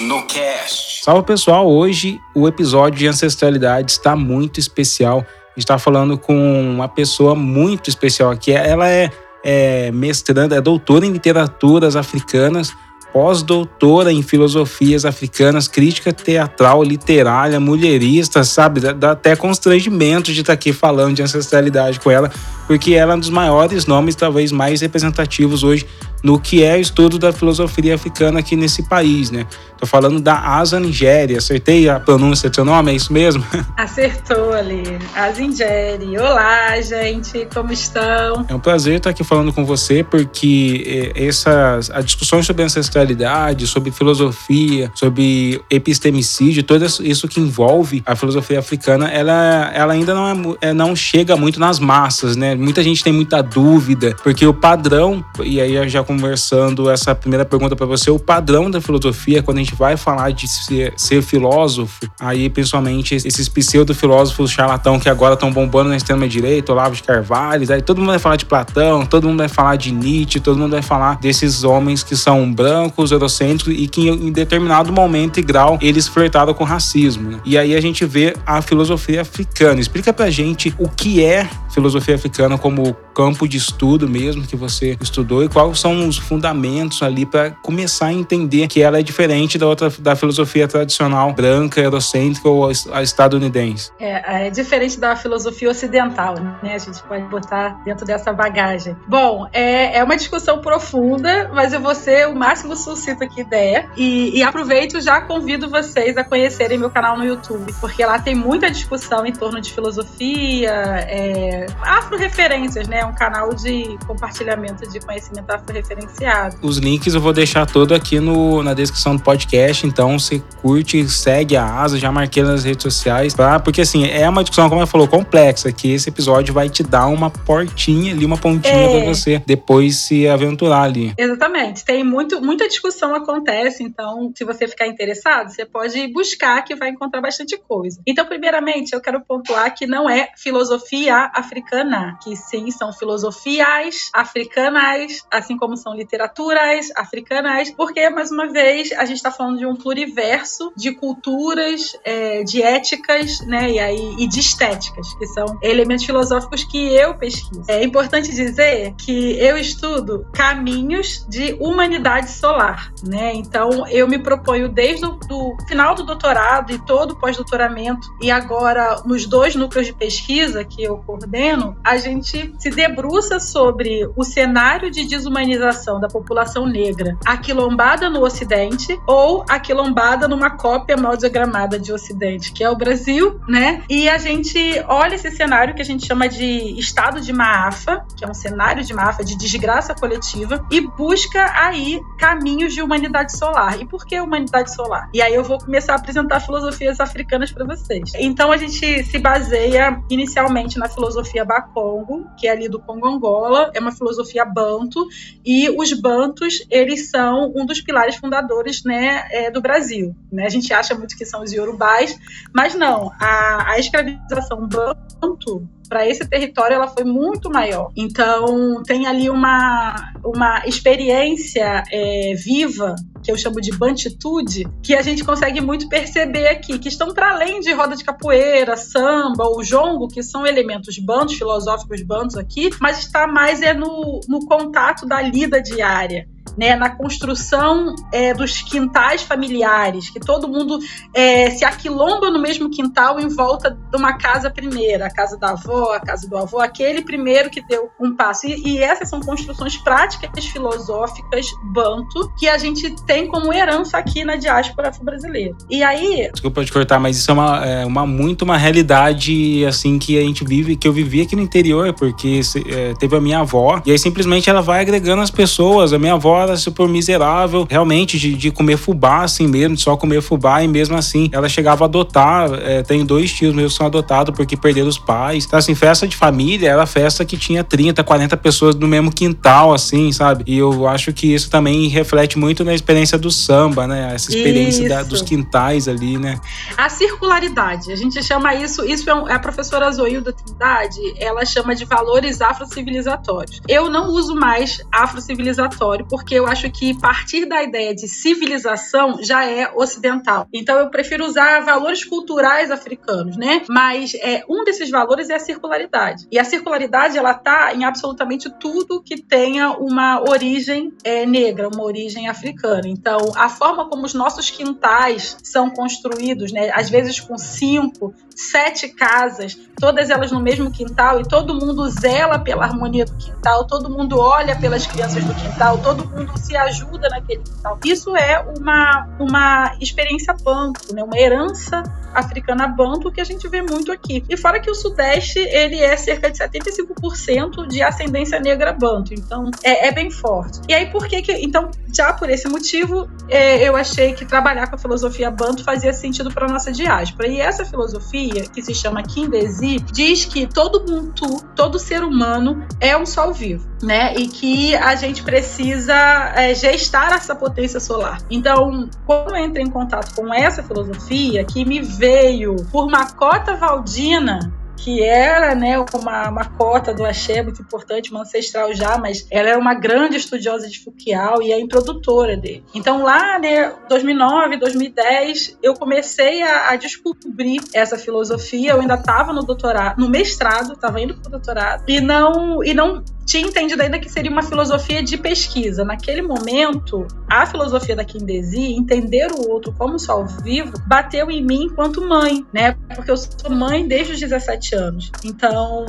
No Cast. Salve pessoal, hoje o episódio de ancestralidade está muito especial. A gente está falando com uma pessoa muito especial aqui. Ela é, é mestranda, é doutora em literaturas africanas, pós-doutora em filosofias africanas, crítica teatral, literária, mulherista, sabe? Dá, dá até constrangimento de estar tá aqui falando de ancestralidade com ela, porque ela é um dos maiores nomes, talvez mais representativos hoje no que é o estudo da filosofia africana aqui nesse país, né? Tô falando da Asa Nigéria. Acertei a pronúncia do seu nome? É isso mesmo? Acertou ali. Asa Nigéria. Olá, gente. Como estão? É um prazer estar aqui falando com você, porque eh, essas a discussões sobre ancestralidade, sobre filosofia, sobre epistemicídio, tudo isso que envolve a filosofia africana, ela, ela ainda não, é, não chega muito nas massas, né? Muita gente tem muita dúvida, porque o padrão, e aí eu já conversando essa primeira pergunta para você, o padrão da filosofia, quando a gente vai falar de ser, ser filósofo, aí principalmente esses pseudo-filósofos charlatão que agora estão bombando na extrema-direita, Olavo de Carvalho, aí todo mundo vai falar de Platão, todo mundo vai falar de Nietzsche, todo mundo vai falar desses homens que são brancos, eurocêntricos e que em determinado momento e grau eles flertaram com racismo. Né? E aí a gente vê a filosofia africana. Explica pra gente o que é filosofia africana como campo de estudo mesmo que você estudou e quais são os fundamentos ali para começar a entender que ela é diferente da outra da filosofia tradicional branca, eurocêntrica ou estadunidense. É, é diferente da filosofia ocidental, né? A gente pode botar dentro dessa bagagem. Bom, é, é uma discussão profunda, mas eu vou ser o máximo sucinto que der e, e aproveito já convido vocês a conhecerem meu canal no YouTube, porque lá tem muita discussão em torno de filosofia, é, afro-referências, né? Um canal de compartilhamento de conhecimento Os links eu vou deixar todo aqui no, na descrição do podcast, então você curte, segue a Asa, já marquei nas redes sociais, tá? Porque assim, é uma discussão, como eu falou, complexa, que esse episódio vai te dar uma portinha ali, uma pontinha é. para você depois se aventurar ali. Exatamente. Tem muito, muita discussão acontece, então se você ficar interessado, você pode buscar que vai encontrar bastante coisa. Então, primeiramente, eu quero pontuar que não é filosofia africana, que sim, são filosofias africanas, assim como são literaturas africanas, porque, mais uma vez, a gente está falando de um pluriverso de culturas, é, de éticas, né, e, aí, e de estéticas, que são elementos filosóficos que eu pesquiso. É importante dizer que eu estudo caminhos de humanidade solar, né, então eu me proponho desde o do final do doutorado e todo o pós-doutoramento, e agora nos dois núcleos de pesquisa que eu coordeno, a gente se debruça sobre o cenário de desumanização da população negra aquilombada no Ocidente ou aquilombada numa cópia mal diagramada de Ocidente, que é o Brasil, né? E a gente olha esse cenário que a gente chama de estado de maafa, que é um cenário de maafa, de desgraça coletiva, e busca aí caminhos de humanidade solar. E por que humanidade solar? E aí eu vou começar a apresentar filosofias africanas para vocês. Então a gente se baseia inicialmente na filosofia Bakongo, que é ali do Congo Angola, é uma filosofia banto, e os bantos, eles são um dos pilares fundadores né, é, do Brasil. Né? A gente acha muito que são os iorubais, mas não, a, a escravização banto para esse território ela foi muito maior. Então tem ali uma, uma experiência é, viva que eu chamo de bantitude, que a gente consegue muito perceber aqui, que estão para além de roda de capoeira, samba ou jongo, que são elementos bandos, filosóficos bandos aqui, mas está mais é no, no contato da lida diária né, na construção é, dos quintais familiares, que todo mundo é, se aquilomba no mesmo quintal em volta de uma casa primeira, a casa da avó, a casa do avô, aquele primeiro que deu um passo. E, e essas são construções práticas filosóficas banto que a gente tem como herança aqui na diáspora brasileira. E aí. Desculpa te cortar, mas isso é uma, é uma muito uma realidade assim que a gente vive, que eu vivi aqui no interior, porque é, teve a minha avó, e aí simplesmente ela vai agregando as pessoas. A minha avó era super miserável, realmente, de, de comer fubá, assim mesmo, de só comer fubá, e mesmo assim ela chegava a adotar. É, tem dois tios meus que são adotados porque perderam os pais. Então, assim, festa de família era festa que tinha 30, 40 pessoas no mesmo quintal, assim, sabe? E eu acho que isso também reflete muito na experiência do samba, né? Essa experiência da, dos quintais ali, né? A circularidade, a gente chama isso, isso é, um, é a professora Zoilda Trindade, ela chama de valores afrocivilizatórios. Eu não uso mais afrocivilizatório porque porque eu acho que partir da ideia de civilização já é ocidental. Então eu prefiro usar valores culturais africanos, né? Mas é, um desses valores é a circularidade. E a circularidade ela tá em absolutamente tudo que tenha uma origem é, negra, uma origem africana. Então a forma como os nossos quintais são construídos, né? Às vezes com cinco, sete casas, todas elas no mesmo quintal e todo mundo zela pela harmonia do quintal, todo mundo olha pelas crianças do quintal, todo mundo se ajuda naquele quintal. Isso é uma, uma experiência banto, né? uma herança africana banto que a gente vê muito aqui. E fora que o Sudeste, ele é cerca de 75% de ascendência negra banto, então é, é, bem forte. E aí por que que... Então, já por esse motivo, é, eu achei que trabalhar com a filosofia banto fazia sentido para nossa diáspora. E essa filosofia, que se chama Kindesi, diz que todo mundo, todo ser humano é um sol vivo, né? E que a gente precisa é, gestar essa potência solar. Então, quando eu entrei em contato com essa filosofia, que me veio por Macota Valdina, que era né, uma, uma cota do axé muito importante, uma ancestral já, mas ela era uma grande estudiosa de Foucault e é introdutora dele. Então lá, né, 2009, 2010, eu comecei a, a descobrir essa filosofia. Eu ainda estava no doutorado, no mestrado, estava indo para o doutorado e não e não tinha entendido ainda que seria uma filosofia de pesquisa. Naquele momento, a filosofia da Kindesi, entender o outro como sol vivo, bateu em mim enquanto mãe, né? Porque eu sou mãe desde os 17 anos. Então,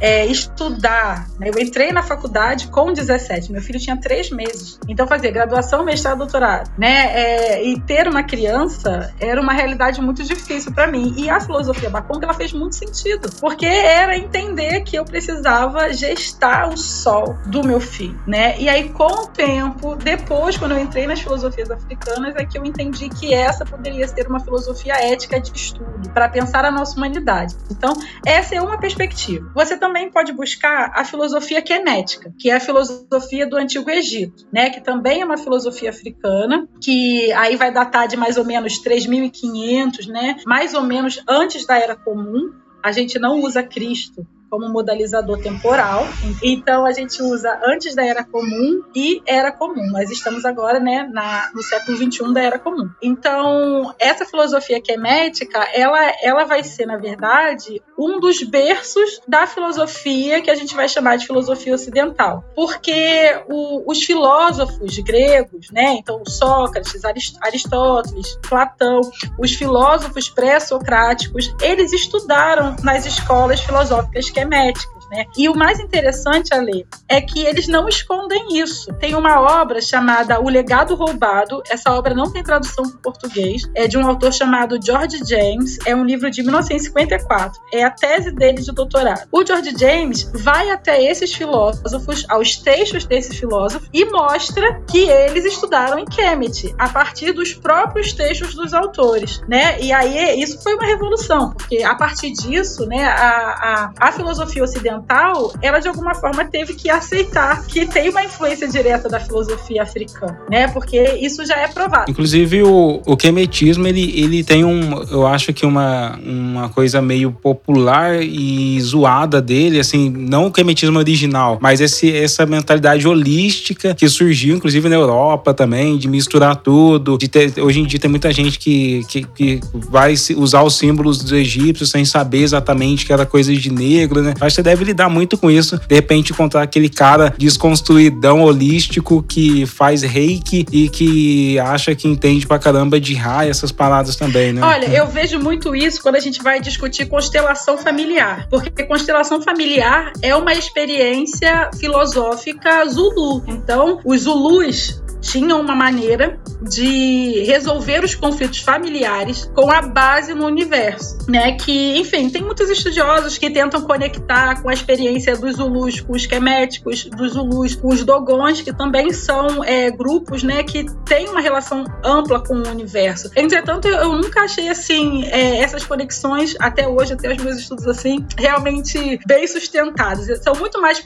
é, estudar, né? eu entrei na faculdade com 17, meu filho tinha três meses. Então, fazer graduação, mestrado, doutorado, né? É, e ter uma criança era uma realidade muito difícil para mim. E a filosofia Bacon, ela fez muito sentido, porque era entender que eu precisava gestar o sol do meu filho, né? E aí, com o tempo, depois, quando eu entrei nas filosofias africanas, é que eu entendi que essa poderia ser uma filosofia ética de estudo, para pensar a nossa humanidade. Então, essa é uma perspectiva. Você também pode buscar a filosofia kenética, que é a filosofia do Antigo Egito, né? Que também é uma filosofia africana, que aí vai datar de mais ou menos 3.500, né? Mais ou menos antes da Era Comum. A gente não usa Cristo como modalizador temporal. Então a gente usa antes da Era Comum e Era Comum. Nós estamos agora, né, na, no século 21 da Era Comum. Então essa filosofia quemética, ela, ela vai ser, na verdade, um dos berços da filosofia que a gente vai chamar de filosofia ocidental, porque o, os filósofos gregos, né, então Sócrates, Aristóteles, Platão, os filósofos pré-socráticos, eles estudaram nas escolas filosóficas esqueméticas, né? E o mais interessante, Ale, é que eles não escondem isso. Tem uma obra chamada O Legado Roubado. Essa obra não tem tradução para português. É de um autor chamado George James. É um livro de 1954. É a tese dele de doutorado. O George James vai até esses filósofos, aos textos desses filósofos, e mostra que eles estudaram em Kemet, a partir dos próprios textos dos autores, né? E aí isso foi uma revolução, porque a partir disso, né, a, a, a filosofia filosofia ocidental, ela de alguma forma teve que aceitar que tem uma influência direta da filosofia africana, né? Porque isso já é provado. Inclusive o, o quemetismo, ele, ele tem um, eu acho que uma, uma coisa meio popular e zoada dele, assim, não o quemetismo original, mas esse, essa mentalidade holística que surgiu, inclusive na Europa também, de misturar tudo, de ter, hoje em dia tem muita gente que, que, que vai usar os símbolos dos egípcios sem saber exatamente que era coisa de negro, né? Acho que você deve lidar muito com isso. De repente, encontrar aquele cara desconstruidão holístico que faz reiki e que acha que entende pra caramba de raio, essas palavras também, né? Olha, eu vejo muito isso quando a gente vai discutir constelação familiar. Porque constelação familiar é uma experiência filosófica Zulu. Então, os Zulus tinham uma maneira de resolver os conflitos familiares com a base no universo, né? Que, enfim, tem muitos estudiosos que tentam conectar com a experiência dos Zulus, com os queméticos, dos Zulus, com os Dogons, que também são é, grupos, né, que têm uma relação ampla com o universo. Entretanto, eu, eu nunca achei assim é, essas conexões até hoje, até os meus estudos assim, realmente bem sustentadas. São muito mais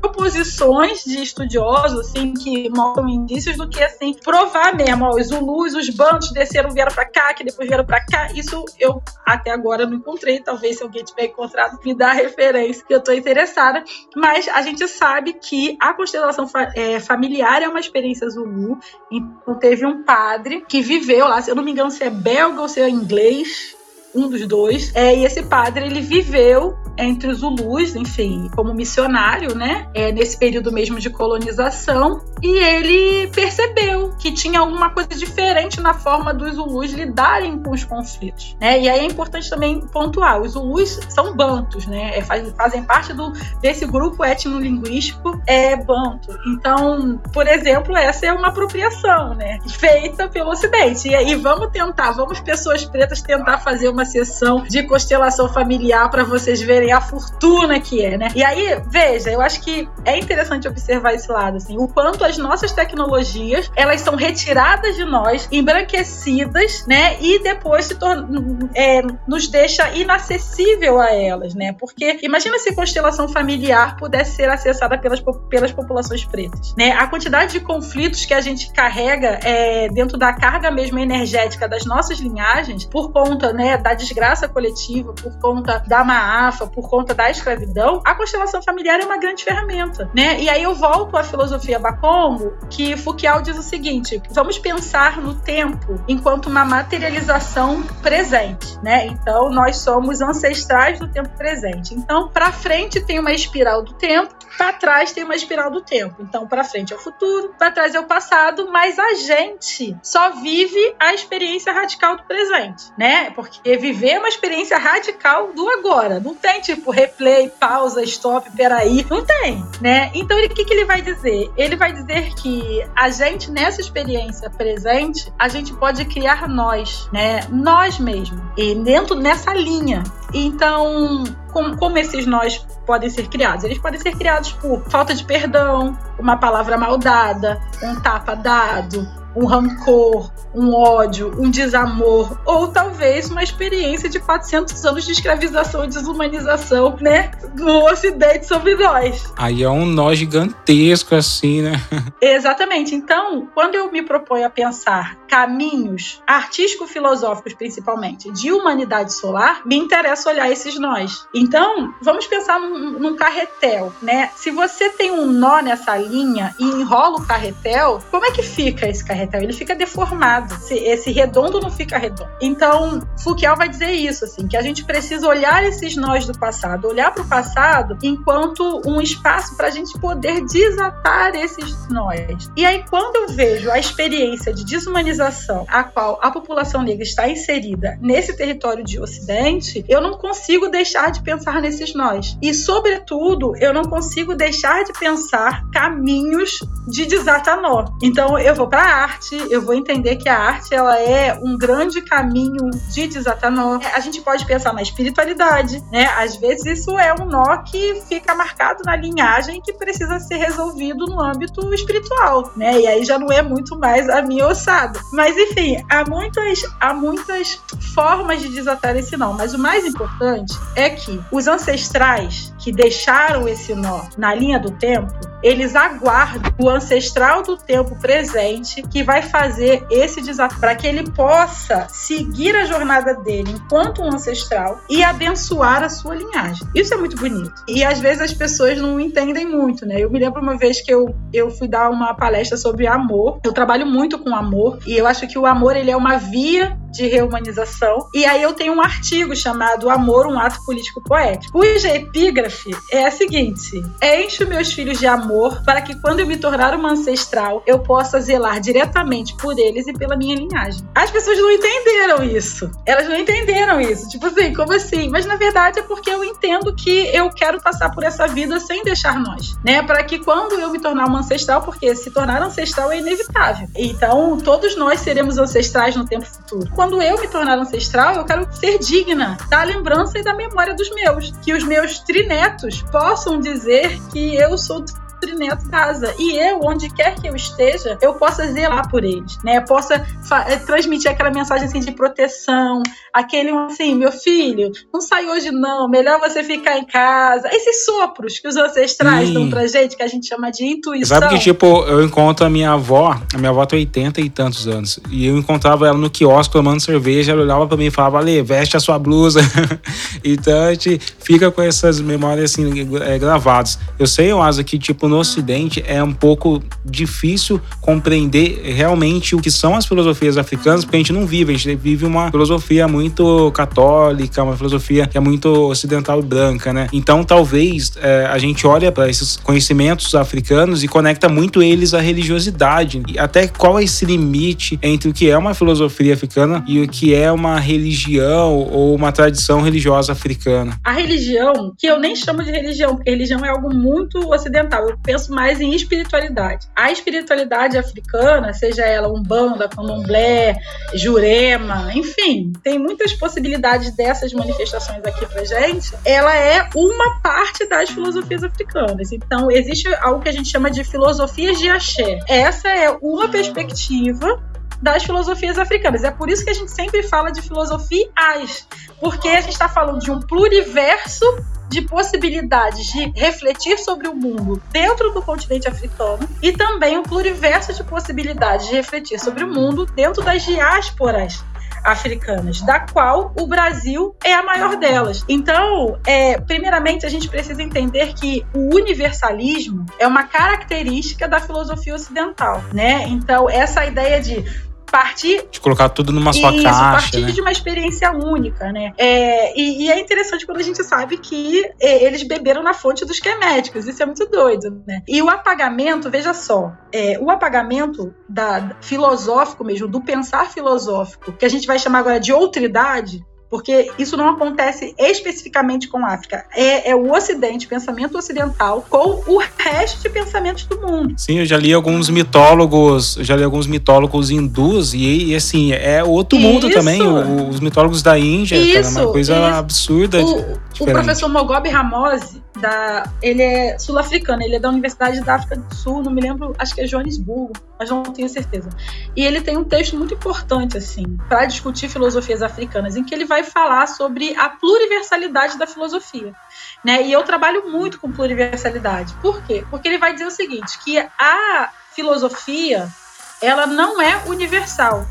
proposições de estudiosos assim que mostram indícios do que assim provar mesmo. Ó, os Zulus, os bandos desceram, vieram para cá, que depois vieram para cá. Isso eu até agora não encontrei. Talvez se alguém tiver encontrado me dá a referência que eu tô interessada. Mas a gente sabe que a constelação fa é, familiar é uma experiência Zulu. Então teve um padre que viveu lá, se eu não me engano se é belga ou se é inglês, um dos dois. É, e esse padre, ele viveu entre os Zulus, enfim, como missionário, né? É, nesse período mesmo de colonização. E ele percebeu que tinha alguma coisa diferente na forma dos Zulus lidarem com os conflitos, né? E aí é importante também pontuar, os Zulus são bantos, né? É, fazem parte do, desse grupo etnolinguístico é banto. Então, por exemplo, essa é uma apropriação, né? Feita pelo Ocidente. E aí vamos tentar, vamos pessoas pretas tentar fazer uma sessão de constelação familiar para vocês verem a fortuna que é, né? E aí, veja, eu acho que é interessante observar esse lado, assim, o quanto as nossas tecnologias, elas são retiradas de nós, embranquecidas, né? E depois se torna, é, nos deixa inacessível a elas, né? Porque imagina se constelação familiar pudesse ser acessada pelas, pelas populações pretas, né? A quantidade de conflitos que a gente carrega é, dentro da carga mesmo energética das nossas linhagens, por conta, né, da desgraça coletiva, por conta da maafa, por conta da escravidão, a constelação familiar é uma grande ferramenta, né? E aí eu volto à filosofia Bakongo, que Foucault diz o seguinte: vamos pensar no tempo enquanto uma materialização presente, né? Então nós somos ancestrais do tempo presente. Então, para frente tem uma espiral do tempo, para trás tem uma espiral do tempo. Então, para frente é o futuro, para trás é o passado, mas a gente só vive a experiência radical do presente, né? Porque viver uma experiência radical do agora. Não tem tipo replay, pausa, stop, peraí. Não tem, né? Então, o que, que ele vai dizer? Ele vai dizer que a gente, nessa experiência presente, a gente pode criar nós, né? Nós mesmos. E dentro nessa linha. Então, como, como esses nós podem ser criados? Eles podem ser criados por falta de perdão, uma palavra mal dada, um tapa dado, um rancor, um ódio, um desamor, ou talvez uma experiência de 400 anos de escravização e desumanização, né, do Ocidente sobre nós. Aí é um nó gigantesco, assim, né? Exatamente. Então, quando eu me proponho a pensar caminhos artístico-filosóficos, principalmente, de humanidade solar, me interessa olhar esses nós. Então, vamos pensar num, num carretel, né? Se você tem um nó nessa linha e enrola o carretel, como é que fica esse carretel? Ele fica deformado. Esse, esse redondo não fica redondo. Então, Foucault vai dizer isso, assim, que a gente precisa olhar esses nós do passado, olhar para o passado enquanto um espaço para a gente poder desatar esses nós. E aí, quando eu vejo a experiência de desumanização a qual a população negra está inserida nesse território de Ocidente, eu não consigo deixar de pensar nesses nós. E, sobretudo, eu não consigo deixar de pensar caminhos de desatar nó. Então, eu vou para a arte eu vou entender que a arte ela é um grande caminho de desatar nó. A gente pode pensar na espiritualidade, né? Às vezes isso é um nó que fica marcado na linhagem que precisa ser resolvido no âmbito espiritual, né? E aí já não é muito mais a minha ossada. Mas enfim, há muitas, há muitas formas de desatar esse nó, mas o mais importante é que os ancestrais que deixaram esse nó na linha do tempo, eles aguardam o ancestral do tempo presente que vai fazer esse desafio para que ele possa seguir a jornada dele enquanto um ancestral e abençoar a sua linhagem. Isso é muito bonito. E às vezes as pessoas não entendem muito, né? Eu me lembro uma vez que eu, eu fui dar uma palestra sobre amor. Eu trabalho muito com amor e eu acho que o amor ele é uma via de reumanização. E aí eu tenho um artigo chamado Amor, um ato político poético, cuja epígrafe é a seguinte: Enche meus filhos de amor para que quando eu me tornar uma ancestral, eu possa zelar diretamente por eles e pela minha linhagem. As pessoas não entenderam isso. Elas não entenderam isso. Tipo assim, como assim? Mas na verdade é porque eu entendo que eu quero passar por essa vida sem deixar nós, né? Para que quando eu me tornar uma ancestral, porque se tornar ancestral é inevitável. Então, todos nós seremos ancestrais no tempo futuro. Quando eu me tornar ancestral, eu quero ser digna da lembrança e da memória dos meus. Que os meus possam dizer que eu sou neto casa. E eu, onde quer que eu esteja, eu possa zelar por eles, né? Eu possa eh, transmitir aquela mensagem assim de proteção, aquele assim, meu filho, não sai hoje não, melhor você ficar em casa. Esses sopros que os ancestrais Sim. dão pra gente, que a gente chama de intuição. Sabe que, tipo, eu encontro a minha avó, a minha avó tem 80 e tantos anos, e eu encontrava ela no quiosque tomando cerveja, ela olhava pra mim e falava, Ale, veste a sua blusa. então a gente fica com essas memórias assim, é, gravadas. Eu sei, Asa, que, tipo, no Ocidente é um pouco difícil compreender realmente o que são as filosofias africanas, porque a gente não vive, a gente vive uma filosofia muito católica, uma filosofia que é muito ocidental branca, né? Então talvez é, a gente olha para esses conhecimentos africanos e conecta muito eles à religiosidade. E até qual é esse limite entre o que é uma filosofia africana e o que é uma religião ou uma tradição religiosa africana? A religião, que eu nem chamo de religião, porque religião é algo muito ocidental. Eu penso mais em espiritualidade. A espiritualidade africana, seja ela umbanda, candomblé, jurema, enfim, tem muitas possibilidades dessas manifestações aqui pra gente. Ela é uma parte das filosofias africanas. Então, existe algo que a gente chama de filosofias de axé. Essa é uma perspectiva das filosofias africanas. É por isso que a gente sempre fala de filosofias, porque a gente está falando de um pluriverso de possibilidades de refletir sobre o mundo dentro do continente africano e também um pluriverso de possibilidades de refletir sobre o mundo dentro das diásporas africanas, da qual o Brasil é a maior delas. Então, é, primeiramente, a gente precisa entender que o universalismo é uma característica da filosofia ocidental, né? Então, essa ideia de partir de colocar tudo numa só isso, caixa, partir né? de uma experiência única, né? É, e, e, é interessante quando a gente sabe que é, eles beberam na fonte dos queméticos. Isso é muito doido, né? E o apagamento, veja só, é, o apagamento da filosófico mesmo, do pensar filosófico, que a gente vai chamar agora de outridade, porque isso não acontece especificamente com a África. É, é, o Ocidente, pensamento ocidental, com o resto de pensamentos do mundo. Sim, eu já li alguns mitólogos, já li alguns mitólogos hindus e, e assim, é outro isso. mundo também. O, os mitólogos da Índia, isso, cara, é uma coisa isso. absurda. O, o professor Mogobe Ramose, da, ele é sul-africano, ele é da Universidade da África do Sul, não me lembro, acho que é Joanesburgo, mas não tenho certeza. E ele tem um texto muito importante, assim, para discutir filosofias africanas, em que ele vai falar sobre a pluriversalidade da filosofia. Né? E eu trabalho muito com pluriversalidade. Por quê? Porque ele vai dizer o seguinte, que a filosofia, ela não é universal.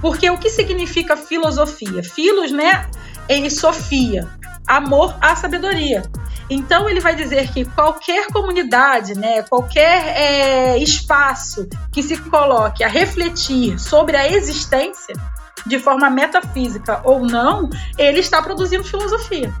Porque o que significa filosofia? Filos, né? Em Sofia amor à sabedoria. Então ele vai dizer que qualquer comunidade, né, qualquer é, espaço que se coloque a refletir sobre a existência de forma metafísica ou não, ele está produzindo filosofia.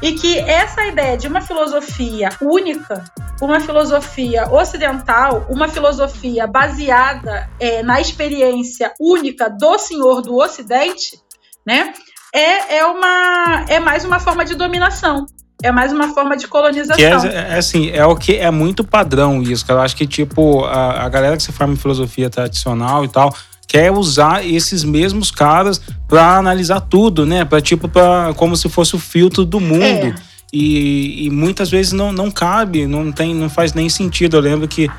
E que essa ideia de uma filosofia única, uma filosofia ocidental, uma filosofia baseada é, na experiência única do Senhor do Ocidente, né, é, é, uma, é mais uma forma de dominação. É mais uma forma de colonização. Que é, é, assim, é o que é muito padrão isso, cara. Eu acho que, tipo, a, a galera que se forma em filosofia tradicional e tal, quer usar esses mesmos caras para analisar tudo, né? Para tipo, pra, como se fosse o filtro do mundo. É. E, e, muitas vezes não, não cabe, não tem, não faz nem sentido. Eu lembro que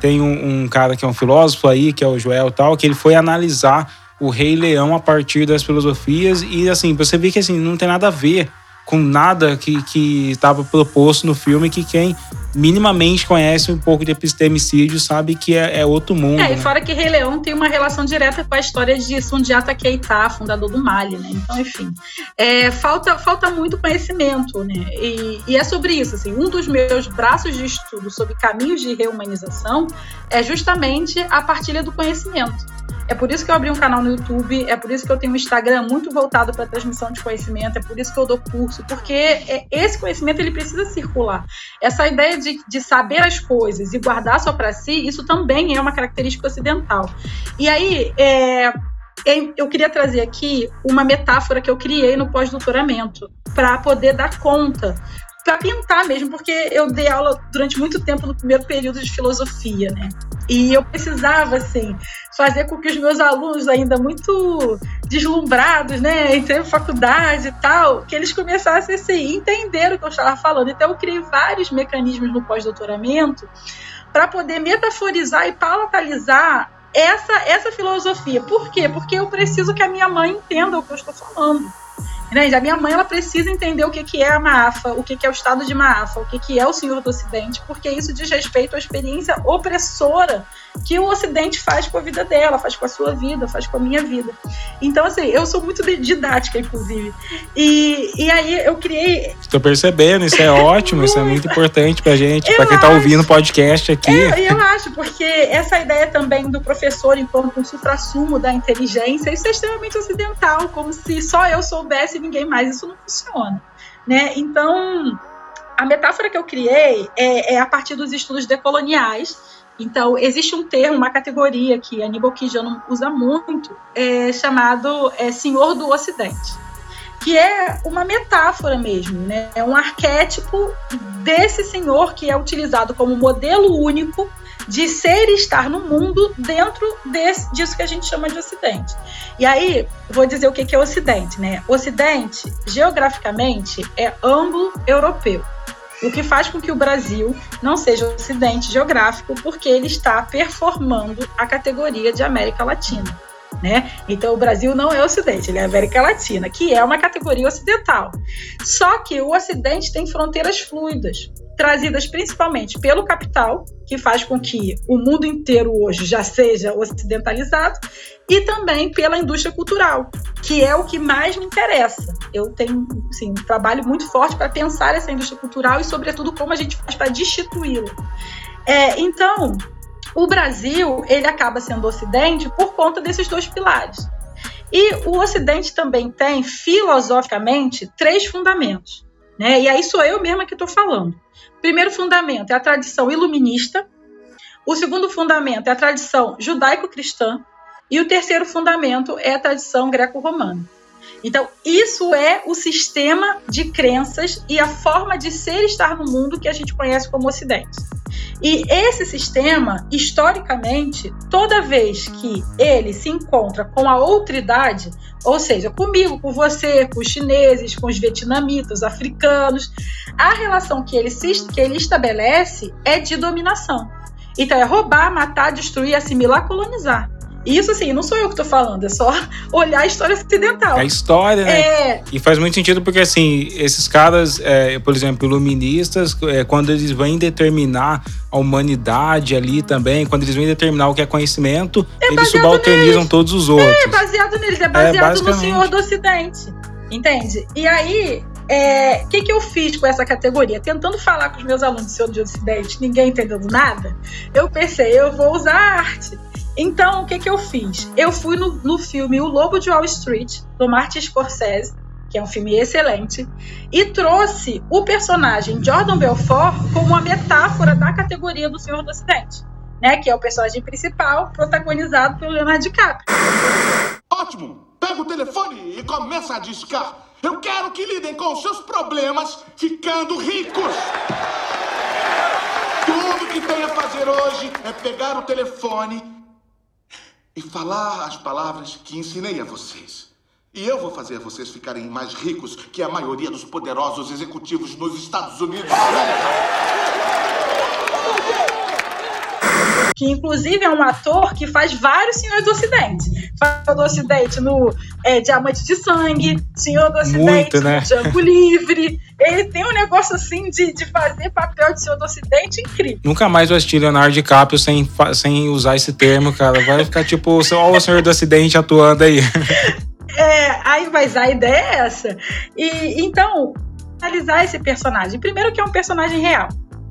tem um, um cara que é um filósofo aí, que é o Joel tal, que ele foi analisar o Rei Leão a partir das filosofias e assim, você vê que assim, não tem nada a ver com nada que que estava proposto no filme que quem minimamente conhece um pouco de epistemicídio sabe que é, é outro mundo. É, né? e fora que Rei Leão tem uma relação direta com a história de Sundiata Keita, fundador do Mali, né? Então, enfim, é, falta, falta muito conhecimento, né? E, e, é sobre isso, assim, um dos meus braços de estudo sobre caminhos de reumanização é justamente a partilha do conhecimento. É por isso que eu abri um canal no YouTube, é por isso que eu tenho um Instagram muito voltado para transmissão de conhecimento, é por isso que eu dou curso, porque é, esse conhecimento ele precisa circular. Essa ideia de, de saber as coisas e guardar só para si, isso também é uma característica ocidental. E aí, é, eu queria trazer aqui uma metáfora que eu criei no pós-doutoramento para poder dar conta para pintar mesmo, porque eu dei aula durante muito tempo no primeiro período de filosofia, né? E eu precisava, assim, fazer com que os meus alunos, ainda muito deslumbrados, né, em faculdade e tal, que eles começassem assim, entender o que eu estava falando. Então, eu criei vários mecanismos no pós-doutoramento para poder metaforizar e palatalizar essa, essa filosofia. Por quê? Porque eu preciso que a minha mãe entenda o que eu estou falando. Né? A minha mãe ela precisa entender o que, que é a Maafa, o que, que é o estado de Maafa, o que, que é o Senhor do Ocidente, porque isso diz respeito à experiência opressora que o Ocidente faz com a vida dela, faz com a sua vida, faz com a minha vida. Então, assim, eu sou muito didática, inclusive. E, e aí eu criei. Estou percebendo, isso é ótimo, isso é muito importante pra gente, para quem está ouvindo o podcast aqui. É, eu acho, porque essa ideia também do professor enquanto um supra-sumo da inteligência, isso é extremamente ocidental, como se só eu soubesse e ninguém mais. Isso não funciona. Né? Então, a metáfora que eu criei é, é a partir dos estudos decoloniais então, existe um termo, uma categoria que Aníbal Quijano usa muito, é, chamado é, Senhor do Ocidente, que é uma metáfora mesmo, né? é um arquétipo desse senhor que é utilizado como modelo único de ser e estar no mundo dentro desse, disso que a gente chama de Ocidente. E aí, vou dizer o que é Ocidente, né? Ocidente, geograficamente, é anglo-europeu o que faz com que o Brasil não seja um ocidente geográfico, porque ele está performando a categoria de América Latina. Né? Então o Brasil não é Ocidente, ele é América Latina, que é uma categoria ocidental. Só que o Ocidente tem fronteiras fluidas trazidas principalmente pelo capital, que faz com que o mundo inteiro hoje já seja ocidentalizado, e também pela indústria cultural, que é o que mais me interessa. Eu tenho assim, um trabalho muito forte para pensar essa indústria cultural e, sobretudo, como a gente faz para destituí-la. É, então, o Brasil ele acaba sendo Ocidente por conta desses dois pilares. E o Ocidente também tem, filosoficamente, três fundamentos. Né? E aí sou eu mesma que estou falando primeiro fundamento é a tradição iluminista, o segundo fundamento é a tradição judaico-cristã e o terceiro fundamento é a tradição greco-romana. Então, isso é o sistema de crenças e a forma de ser e estar no mundo que a gente conhece como Ocidente. E esse sistema, historicamente, toda vez que ele se encontra com a outridade, ou seja, comigo, com você, com os chineses, com os vietnamitas, africanos, a relação que ele, se, que ele estabelece é de dominação. Então, é roubar, matar, destruir, assimilar, colonizar. Isso, assim, não sou eu que estou falando, é só olhar a história ocidental. A história, né? É... E faz muito sentido porque, assim, esses caras, é, por exemplo, iluministas, é, quando eles vêm determinar a humanidade ali também, quando eles vêm determinar o que é conhecimento, é eles subalternizam neles. todos os outros. É baseado neles, é baseado no Senhor do Ocidente. Entende? E aí, o é, que, que eu fiz com essa categoria? Tentando falar com os meus alunos do Senhor do Ocidente, ninguém entendendo nada, eu pensei, eu vou usar a arte então, o que, que eu fiz? Eu fui no, no filme O Lobo de Wall Street, do Martin Scorsese, que é um filme excelente, e trouxe o personagem Jordan Belfort como uma metáfora da categoria do Senhor do Ocidente, né? Que é o personagem principal, protagonizado pelo Leonardo DiCaprio. Ótimo! Pega o telefone e começa a discar. Eu quero que lidem com os seus problemas ficando ricos. Tudo que tem a fazer hoje é pegar o telefone e falar as palavras que ensinei a vocês. E eu vou fazer vocês ficarem mais ricos que a maioria dos poderosos executivos nos Estados Unidos que inclusive é um ator que faz vários Senhores do Ocidente. Faz do Ocidente no é, Diamante de Sangue, Senhor do Ocidente Muito, né? no Django Livre. Ele tem um negócio assim de, de fazer papel de Senhor do Ocidente incrível. Nunca mais vou assistir Leonardo DiCaprio sem, sem usar esse termo, cara. Vai ficar tipo, ó, o Senhor do Ocidente atuando aí. É, aí, mas a ideia é essa. E então, analisar esse personagem. Primeiro que é um personagem real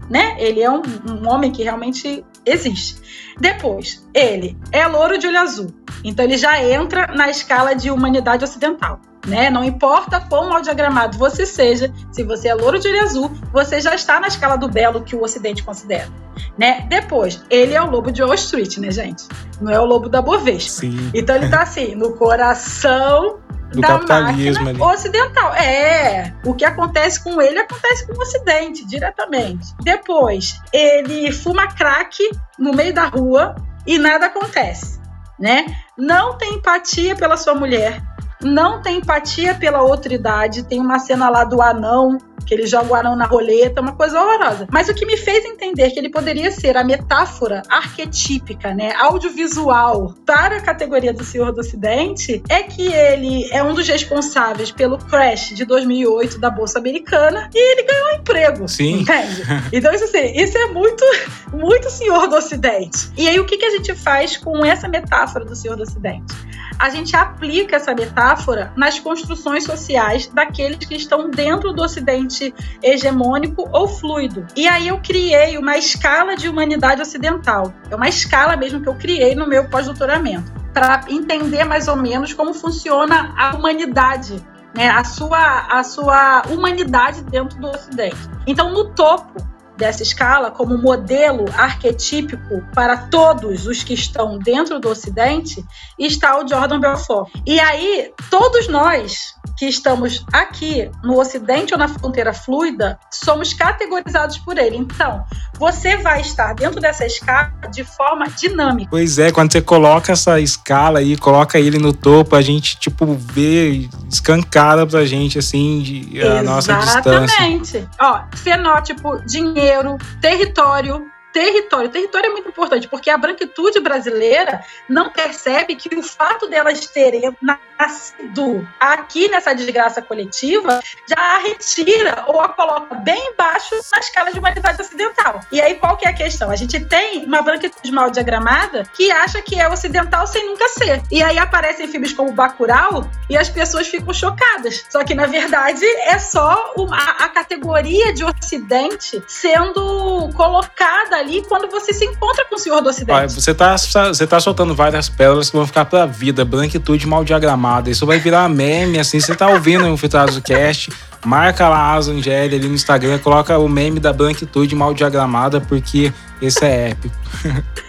né? Ele é um, um homem que realmente existe. Depois, ele é louro de olho azul. Então ele já entra na escala de humanidade ocidental. Né? Não importa quão mal diagramado você seja, se você é louro de olho azul, você já está na escala do belo que o Ocidente considera, né? Depois, ele é o lobo de Wall Street, né, gente? Não é o lobo da Bovespa. Sim. Então ele tá assim, no coração do da capitalismo ali. ocidental. É, o que acontece com ele acontece com o Ocidente, diretamente. Depois, ele fuma crack no meio da rua e nada acontece, né? Não tem empatia pela sua mulher, não tem empatia pela outra idade. Tem uma cena lá do anão que ele joga o anão na roleta, uma coisa horrorosa. Mas o que me fez entender que ele poderia ser a metáfora arquetípica, né, audiovisual para a categoria do Senhor do Ocidente, é que ele é um dos responsáveis pelo crash de 2008 da Bolsa Americana e ele ganhou um emprego. Sim. Entende? Então, isso, assim, isso é muito, muito Senhor do Ocidente. E aí, o que, que a gente faz com essa metáfora do Senhor do Ocidente? a gente aplica essa metáfora nas construções sociais daqueles que estão dentro do Ocidente hegemônico ou fluido. E aí eu criei uma escala de humanidade ocidental. É uma escala mesmo que eu criei no meu pós-doutoramento, para entender mais ou menos como funciona a humanidade né, a, sua, a sua humanidade dentro do Ocidente. Então, no topo dessa escala como modelo arquetípico para todos os que estão dentro do Ocidente está o Jordan Belfort. E aí, todos nós que estamos aqui no Ocidente ou na fronteira fluida, somos categorizados por ele. Então, você vai estar dentro dessa escala de forma dinâmica. Pois é, quando você coloca essa escala aí, coloca ele no topo, a gente, tipo, vê, escancara pra gente, assim, de, a nossa distância. Exatamente. Ó, fenótipo, dinheiro, território, território. Território é muito importante, porque a branquitude brasileira não percebe que o fato delas terem nascido aqui nessa desgraça coletiva já a retira ou a coloca bem embaixo na escala de humanidade ocidental. E aí qual que é a questão? A gente tem uma branquitude mal diagramada que acha que é ocidental sem nunca ser. E aí aparecem filmes como Bacurau e as pessoas ficam chocadas. Só que na verdade é só uma, a categoria de ocidente sendo colocada ali quando você se encontra com o Senhor do Ocidente. Você tá, você tá soltando várias pérolas que vão ficar pra vida. Branquitude mal diagramada. Isso vai virar meme, assim. Você tá ouvindo o Infiltrados do Cast. Marca lá a Asa ali no Instagram. Coloca o meme da branquitude mal diagramada, porque esse é épico.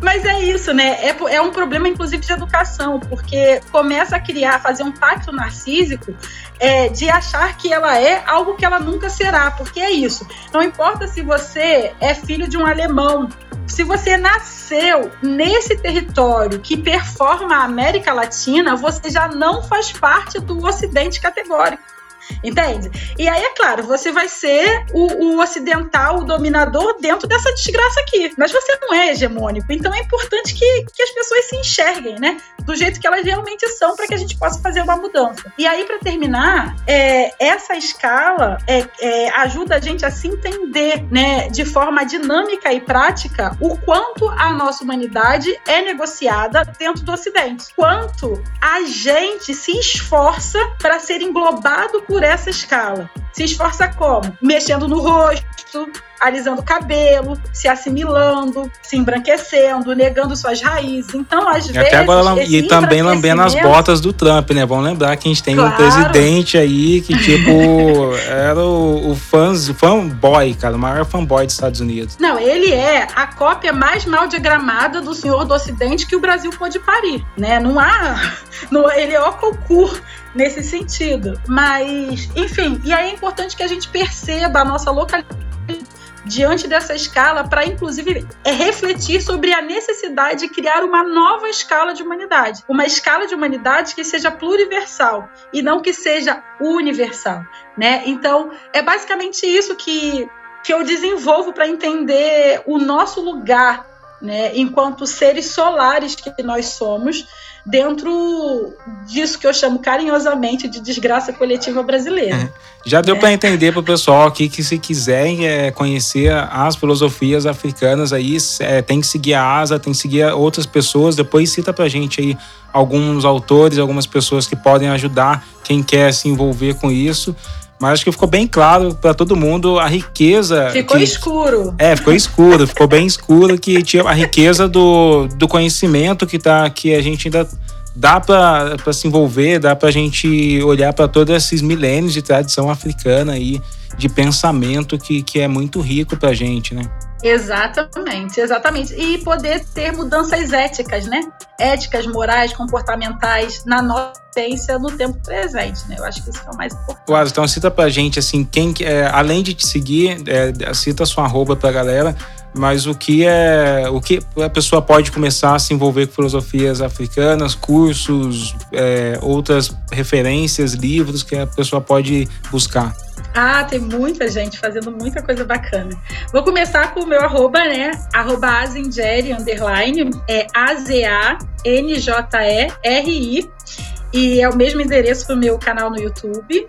Mas é isso, né? É, é um problema, inclusive, de educação, porque começa a criar, fazer um pacto narcísico é, de achar que ela é algo que ela nunca será, porque é isso. Não importa se você é filho de um alemão, se você nasceu nesse território que performa a América Latina, você já não faz parte do Ocidente categórico. Entende? E aí, é claro, você vai ser o, o, ocidental, o dominador dentro dessa desgraça aqui. Mas você não é hegemônico. Então é importante que, que as pessoas se enxerguem, né? Do jeito que elas realmente são, para que a gente possa fazer uma mudança. E aí, para terminar, é, essa escala é, é, ajuda a gente a se entender, né, de forma dinâmica e prática, o quanto a nossa humanidade é negociada dentro do Ocidente. Quanto a gente se esforça para ser englobado por essa escala. Se esforça como? Mexendo no rosto, alisando o cabelo, se assimilando, se embranquecendo, negando suas raízes. Então, às e vezes. Agora, e também lambendo as botas do Trump, né? Vamos lembrar que a gente tem claro. um presidente aí que, tipo, era o, o fãs, fanboy, cara, o maior fanboy dos Estados Unidos. Não, ele é a cópia mais mal diagramada do senhor do Ocidente que o Brasil pode parir, né? Não há. Não, ele é o concurso nesse sentido. Mas, enfim, e aí é importante que a gente perceba a nossa localidade diante dessa escala para, inclusive, é refletir sobre a necessidade de criar uma nova escala de humanidade. Uma escala de humanidade que seja pluriversal e não que seja universal. Né? Então, é basicamente isso que, que eu desenvolvo para entender o nosso lugar né, enquanto seres solares que nós somos dentro disso que eu chamo carinhosamente de desgraça coletiva brasileira. É. Já deu é. para entender para o pessoal aqui que se quiserem é, conhecer as filosofias africanas aí, é, tem que seguir a ASA, tem que seguir outras pessoas. Depois cita para gente aí alguns autores, algumas pessoas que podem ajudar quem quer se envolver com isso. Mas acho que ficou bem claro para todo mundo a riqueza. Ficou que, escuro. É, ficou escuro, ficou bem escuro que tinha a riqueza do, do conhecimento que tá que a gente ainda dá para se envolver, dá para a gente olhar para todos esses milênios de tradição africana aí, de pensamento que, que é muito rico para a gente, né? Exatamente, exatamente. E poder ter mudanças éticas, né? Éticas, morais, comportamentais na nossa essência no tempo presente, né? Eu acho que isso é o mais importante. Claro, então cita pra gente, assim, quem é, além de te seguir, é, cita sua arroba pra galera, mas o que é o que a pessoa pode começar a se envolver com filosofias africanas, cursos, é, outras referências, livros que a pessoa pode buscar. Ah, tem muita gente fazendo muita coisa bacana. Vou começar com o meu arroba, né? Arroba underline, é A-Z-A-N-J-E-R-I. E é o mesmo endereço para o meu canal no YouTube.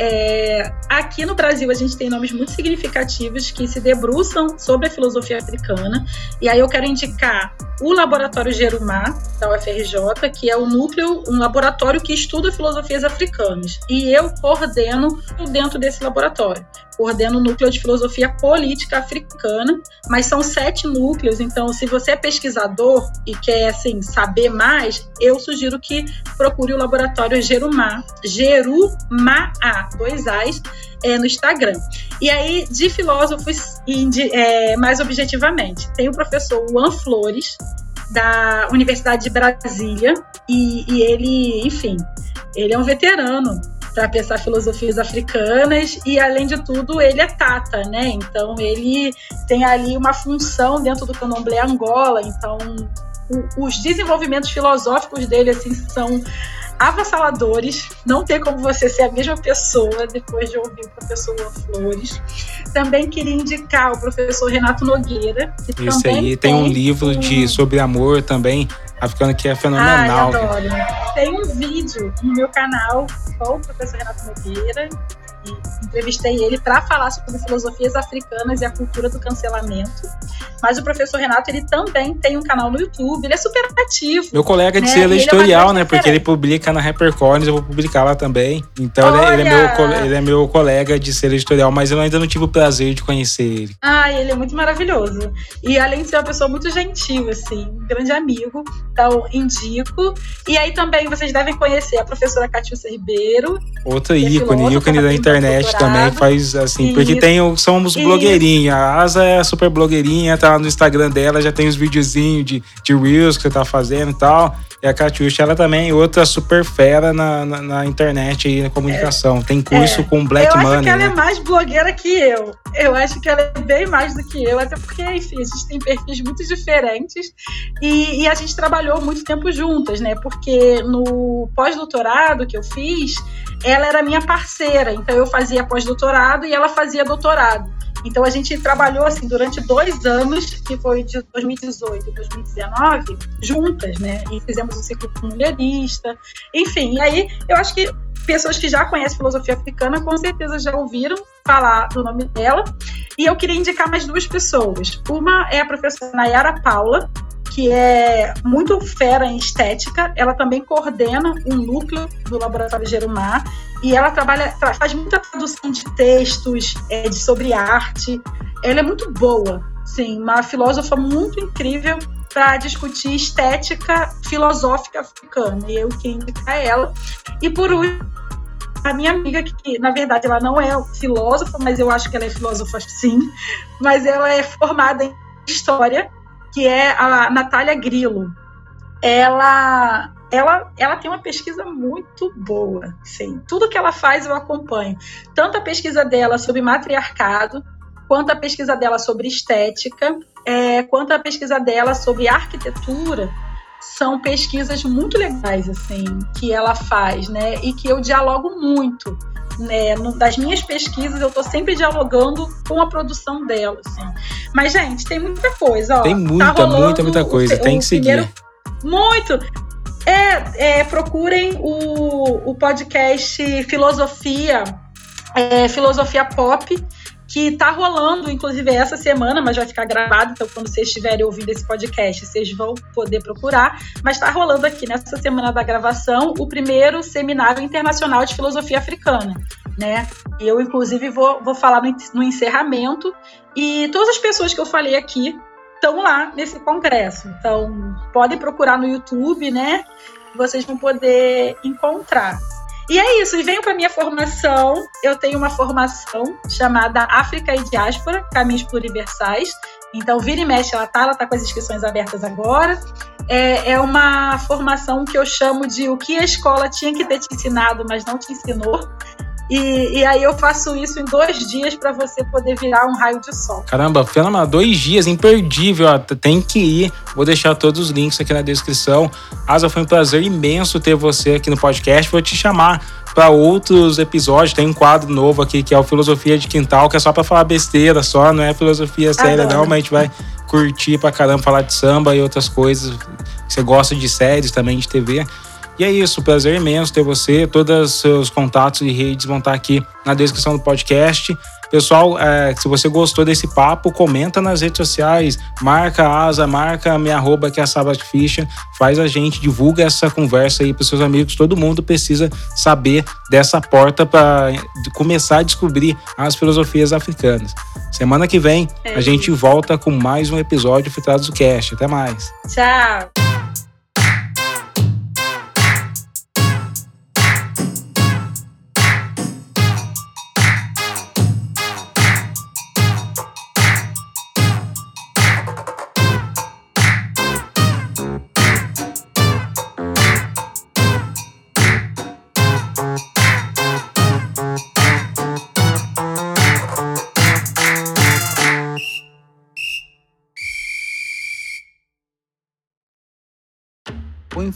É, aqui no Brasil a gente tem nomes muito significativos que se debruçam sobre a filosofia africana. E aí eu quero indicar o Laboratório Gerumá, da UFRJ, que é um núcleo, um laboratório que estuda filosofias africanas. E eu coordeno dentro desse laboratório. Coordeno o núcleo de filosofia política africana, mas são sete núcleos, então se você é pesquisador e quer assim, saber mais, eu sugiro que procure o Laboratório Gerumá, Gerumá, dois A's, é, no Instagram. E aí, de filósofos, é, mais objetivamente, tem o professor Juan Flores, da Universidade de Brasília, e, e ele, enfim, ele é um veterano para pensar filosofias africanas e além de tudo ele é tata, né? Então ele tem ali uma função dentro do Candomblé Angola. Então o, os desenvolvimentos filosóficos dele assim são avassaladores. Não tem como você ser a mesma pessoa depois de ouvir o professor Flores. Também queria indicar o professor Renato Nogueira. Que Isso aí, tem, um livro de sobre amor também, africano que é fenomenal. Ai, adoro. Tem um vídeo no meu canal com o professor Renato Nogueira entrevistei ele para falar sobre filosofias africanas e a cultura do cancelamento. Mas o professor Renato, ele também tem um canal no YouTube, ele é super ativo. Meu colega de né? selo editorial, é né? Porque ele publica na HyperCorns, eu vou publicar lá também. Então ele, ele, é meu, ele é meu colega de selo editorial, mas eu ainda não tive o prazer de conhecer ele. Ah, ele é muito maravilhoso. E além de ser uma pessoa muito gentil, assim, um grande amigo, então indico. E aí também vocês devem conhecer a professora Catiúcia Ribeiro. Outra é ícone, ícone da internet internet também faz assim, Isso. porque tem somos blogueirinha. A Asa é super blogueirinha, tá no Instagram dela, já tem os videozinhos de, de Reels que você tá fazendo e tal. E a Catiuxa, ela também é outra super fera na, na, na internet e na comunicação. Tem curso é. com Black Money. Eu acho que ela né? é mais blogueira que eu. Eu acho que ela é bem mais do que eu, até porque, enfim, a gente tem perfis muito diferentes e, e a gente trabalhou muito tempo juntas, né? Porque no pós-doutorado que eu fiz, ela era minha parceira, então eu fazia pós-doutorado e ela fazia doutorado. Então a gente trabalhou assim durante dois anos, que foi de 2018 e 2019, juntas, né? E fizemos ciclo com mulherista, enfim. E aí eu acho que pessoas que já conhecem filosofia africana com certeza já ouviram falar do nome dela. E eu queria indicar mais duas pessoas. Uma é a professora Nayara Paula, que é muito fera em estética. Ela também coordena um núcleo do Laboratório Gerumar e ela trabalha, faz muita tradução de textos é, de, sobre arte. Ela é muito boa, sim, uma filósofa muito incrível para discutir estética filosófica africana. E eu queria indicar ela. E por último, a minha amiga, que na verdade ela não é filósofa, mas eu acho que ela é filósofa sim, mas ela é formada em História que é a Natália Grillo. Ela, ela, ela tem uma pesquisa muito boa. Sim. Tudo que ela faz eu acompanho. Tanto a pesquisa dela sobre matriarcado, quanto a pesquisa dela sobre estética, é, quanto a pesquisa dela sobre arquitetura, são pesquisas muito legais assim que ela faz, né? E que eu dialogo muito né, no, das minhas pesquisas, eu estou sempre dialogando com a produção dela. Assim. Mas, gente, tem muita coisa. Ó, tem muita, tá muita, muita coisa. O, tem que seguir. Primeiro, muito. É, é, procurem o, o podcast Filosofia, é, Filosofia Pop que tá rolando, inclusive, essa semana, mas vai ficar gravado, então quando vocês estiverem ouvindo esse podcast, vocês vão poder procurar. Mas tá rolando aqui nessa semana da gravação o primeiro seminário internacional de filosofia africana, né? Eu, inclusive, vou, vou falar no, no encerramento. E todas as pessoas que eu falei aqui estão lá nesse congresso. Então, podem procurar no YouTube, né? vocês vão poder encontrar. E é isso, e venho para minha formação. Eu tenho uma formação chamada África e Diáspora, Caminhos Pluriversais. Então, vira e mexe, ela tá, ela tá com as inscrições abertas agora. É, é uma formação que eu chamo de o que a escola tinha que ter te ensinado, mas não te ensinou. E, e, aí eu faço isso em dois dias para você poder virar um raio de sol. Caramba, fenomenal. Dois dias, imperdível. Ó, tem que ir. Vou deixar todos os links aqui na descrição. Asa, foi um prazer imenso ter você aqui no podcast. Vou te chamar para outros episódios. Tem um quadro novo aqui que é o Filosofia de Quintal, que é só para falar besteira, só não é filosofia séria, Adoro. não, mas a gente vai curtir pra caramba falar de samba e outras coisas. Você gosta de séries também, de TV. E é isso, prazer imenso ter você. Todos os seus contatos e redes vão estar aqui na descrição do podcast. Pessoal, é, se você gostou desse papo, comenta nas redes sociais, marca a asa, marca a minha arroba que é a Sabbath Ficha, faz a gente, divulga essa conversa aí para seus amigos. Todo mundo precisa saber dessa porta para começar a descobrir as filosofias africanas. Semana que vem é. a gente volta com mais um episódio Fitados do Cast. Até mais. Tchau.